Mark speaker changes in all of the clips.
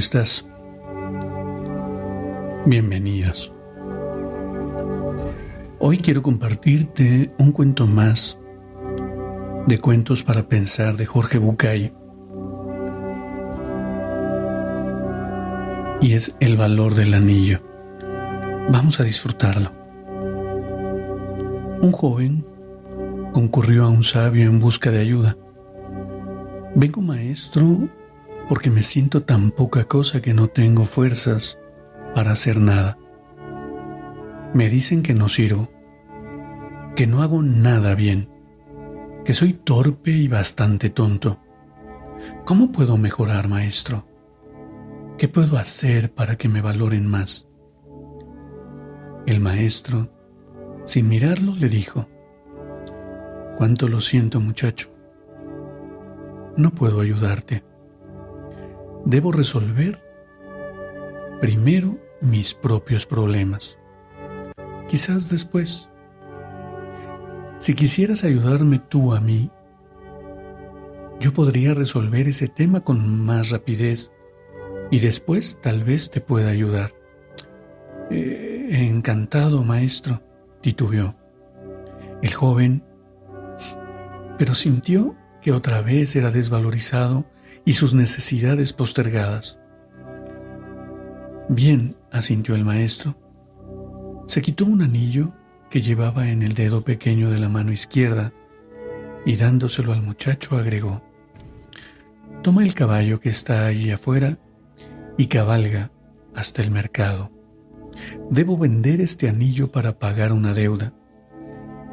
Speaker 1: Estás? Bienvenidas. Hoy quiero compartirte un cuento más de Cuentos para Pensar de Jorge Bucay. Y es El valor del anillo. Vamos a disfrutarlo. Un joven concurrió a un sabio en busca de ayuda. Vengo maestro porque me siento tan poca cosa que no tengo fuerzas para hacer nada. Me dicen que no sirvo, que no hago nada bien, que soy torpe y bastante tonto. ¿Cómo puedo mejorar, maestro? ¿Qué puedo hacer para que me valoren más? El maestro, sin mirarlo, le dijo, Cuánto lo siento, muchacho. No puedo ayudarte debo resolver primero mis propios problemas. Quizás después. Si quisieras ayudarme tú a mí, yo podría resolver ese tema con más rapidez y después tal vez te pueda ayudar. Eh, encantado, maestro, titubeó. El joven, pero sintió que otra vez era desvalorizado y sus necesidades postergadas. Bien, asintió el maestro. Se quitó un anillo que llevaba en el dedo pequeño de la mano izquierda y dándoselo al muchacho agregó, Toma el caballo que está allí afuera y cabalga hasta el mercado. Debo vender este anillo para pagar una deuda.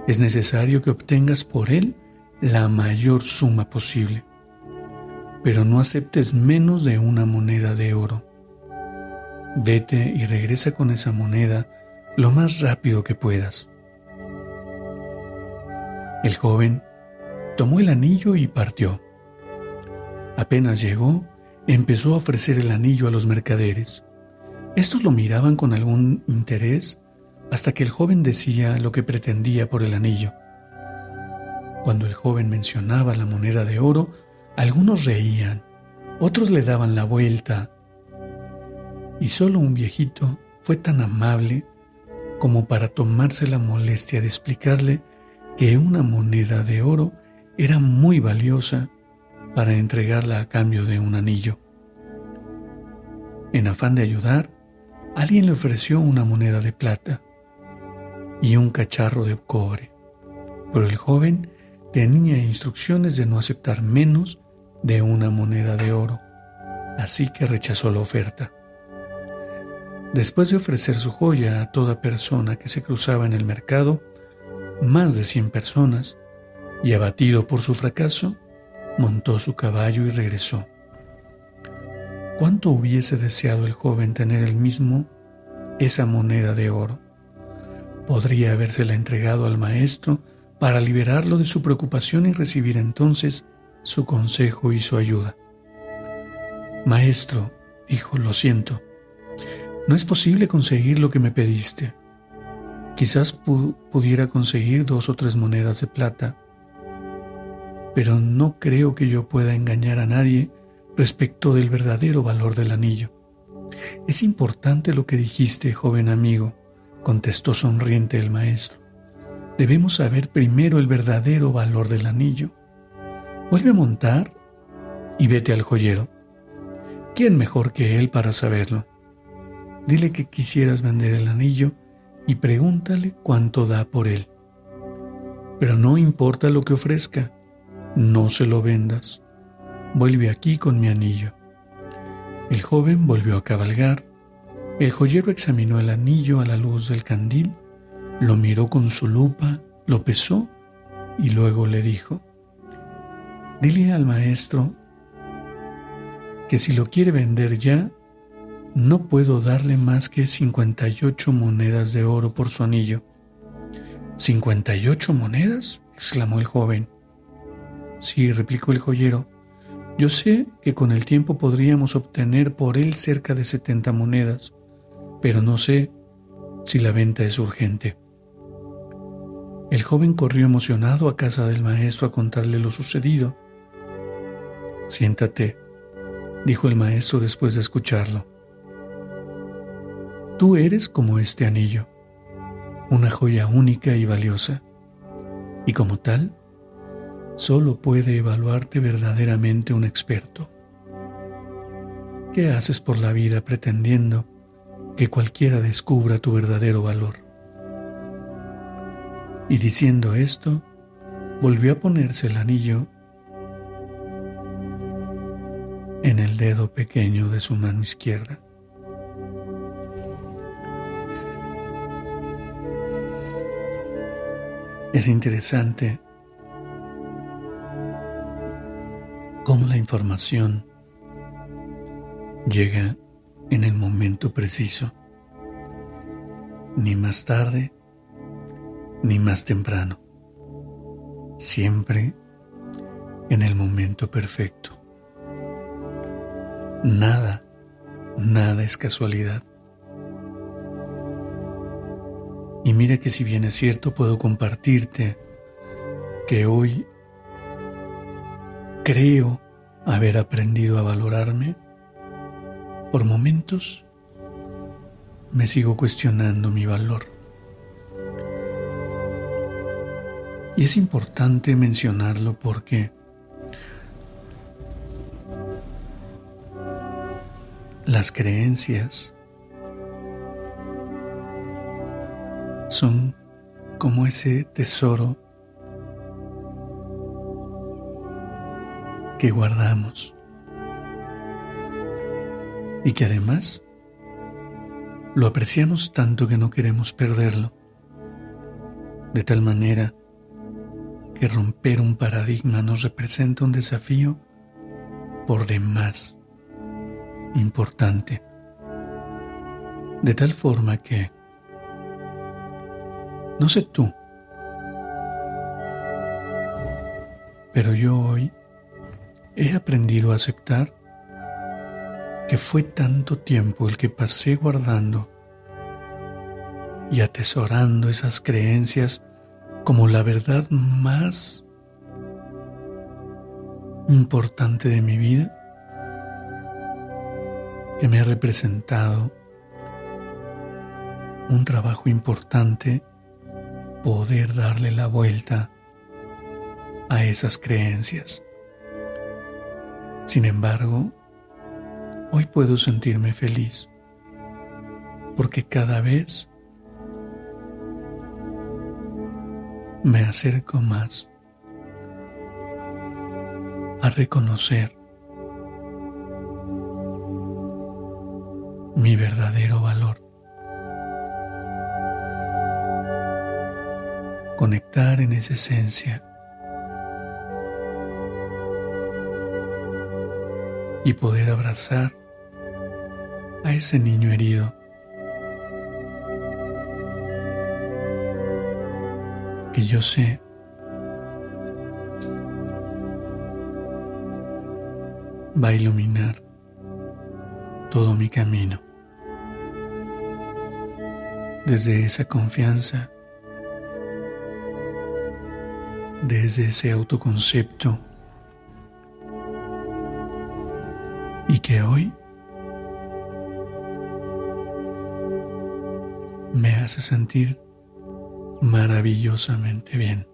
Speaker 1: Es necesario que obtengas por él la mayor suma posible pero no aceptes menos de una moneda de oro. Vete y regresa con esa moneda lo más rápido que puedas. El joven tomó el anillo y partió. Apenas llegó, empezó a ofrecer el anillo a los mercaderes. Estos lo miraban con algún interés hasta que el joven decía lo que pretendía por el anillo. Cuando el joven mencionaba la moneda de oro, algunos reían, otros le daban la vuelta, y solo un viejito fue tan amable como para tomarse la molestia de explicarle que una moneda de oro era muy valiosa para entregarla a cambio de un anillo. En afán de ayudar, alguien le ofreció una moneda de plata y un cacharro de cobre, pero el joven tenía instrucciones de no aceptar menos de una moneda de oro, así que rechazó la oferta. Después de ofrecer su joya a toda persona que se cruzaba en el mercado, más de cien personas, y abatido por su fracaso, montó su caballo y regresó. ¿Cuánto hubiese deseado el joven tener el mismo esa moneda de oro? Podría habérsela entregado al maestro para liberarlo de su preocupación y recibir entonces su consejo y su ayuda. Maestro, dijo, lo siento, no es posible conseguir lo que me pediste. Quizás pudiera conseguir dos o tres monedas de plata, pero no creo que yo pueda engañar a nadie respecto del verdadero valor del anillo. Es importante lo que dijiste, joven amigo, contestó sonriente el maestro. Debemos saber primero el verdadero valor del anillo. Vuelve a montar y vete al joyero. ¿Quién mejor que él para saberlo? Dile que quisieras vender el anillo y pregúntale cuánto da por él. Pero no importa lo que ofrezca, no se lo vendas. Vuelve aquí con mi anillo. El joven volvió a cabalgar. El joyero examinó el anillo a la luz del candil, lo miró con su lupa, lo pesó y luego le dijo, Dile al maestro que si lo quiere vender ya, no puedo darle más que 58 monedas de oro por su anillo. ¿58 monedas? exclamó el joven. Sí, replicó el joyero. Yo sé que con el tiempo podríamos obtener por él cerca de 70 monedas, pero no sé si la venta es urgente. El joven corrió emocionado a casa del maestro a contarle lo sucedido. Siéntate, dijo el maestro después de escucharlo. Tú eres como este anillo, una joya única y valiosa, y como tal, solo puede evaluarte verdaderamente un experto. ¿Qué haces por la vida pretendiendo que cualquiera descubra tu verdadero valor? Y diciendo esto, volvió a ponerse el anillo en el dedo pequeño de su mano izquierda. Es interesante cómo la información llega en el momento preciso, ni más tarde ni más temprano, siempre en el momento perfecto. Nada, nada es casualidad. Y mira que si bien es cierto puedo compartirte que hoy creo haber aprendido a valorarme, por momentos me sigo cuestionando mi valor. Y es importante mencionarlo porque Las creencias son como ese tesoro que guardamos y que además lo apreciamos tanto que no queremos perderlo, de tal manera que romper un paradigma nos representa un desafío por demás importante. De tal forma que, no sé tú, pero yo hoy he aprendido a aceptar que fue tanto tiempo el que pasé guardando y atesorando esas creencias como la verdad más importante de mi vida que me ha representado un trabajo importante poder darle la vuelta a esas creencias. Sin embargo, hoy puedo sentirme feliz porque cada vez me acerco más a reconocer Conectar en esa esencia y poder abrazar a ese niño herido. que yo sé va a iluminar todo mi camino desde esa confianza, desde ese autoconcepto y que hoy me hace sentir maravillosamente bien.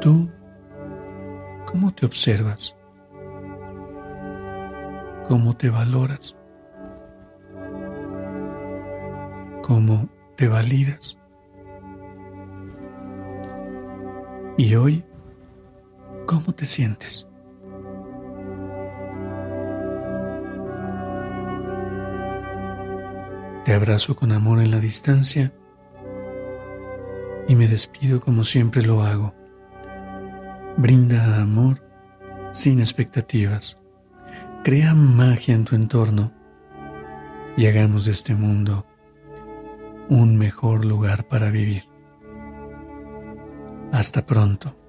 Speaker 1: ¿Tú cómo te observas? ¿Cómo te valoras? cómo te validas. Y hoy, ¿cómo te sientes? Te abrazo con amor en la distancia y me despido como siempre lo hago, Brinda amor sin expectativas. Crea magia en tu entorno y hagamos de este mundo un mejor lugar para vivir. Hasta pronto.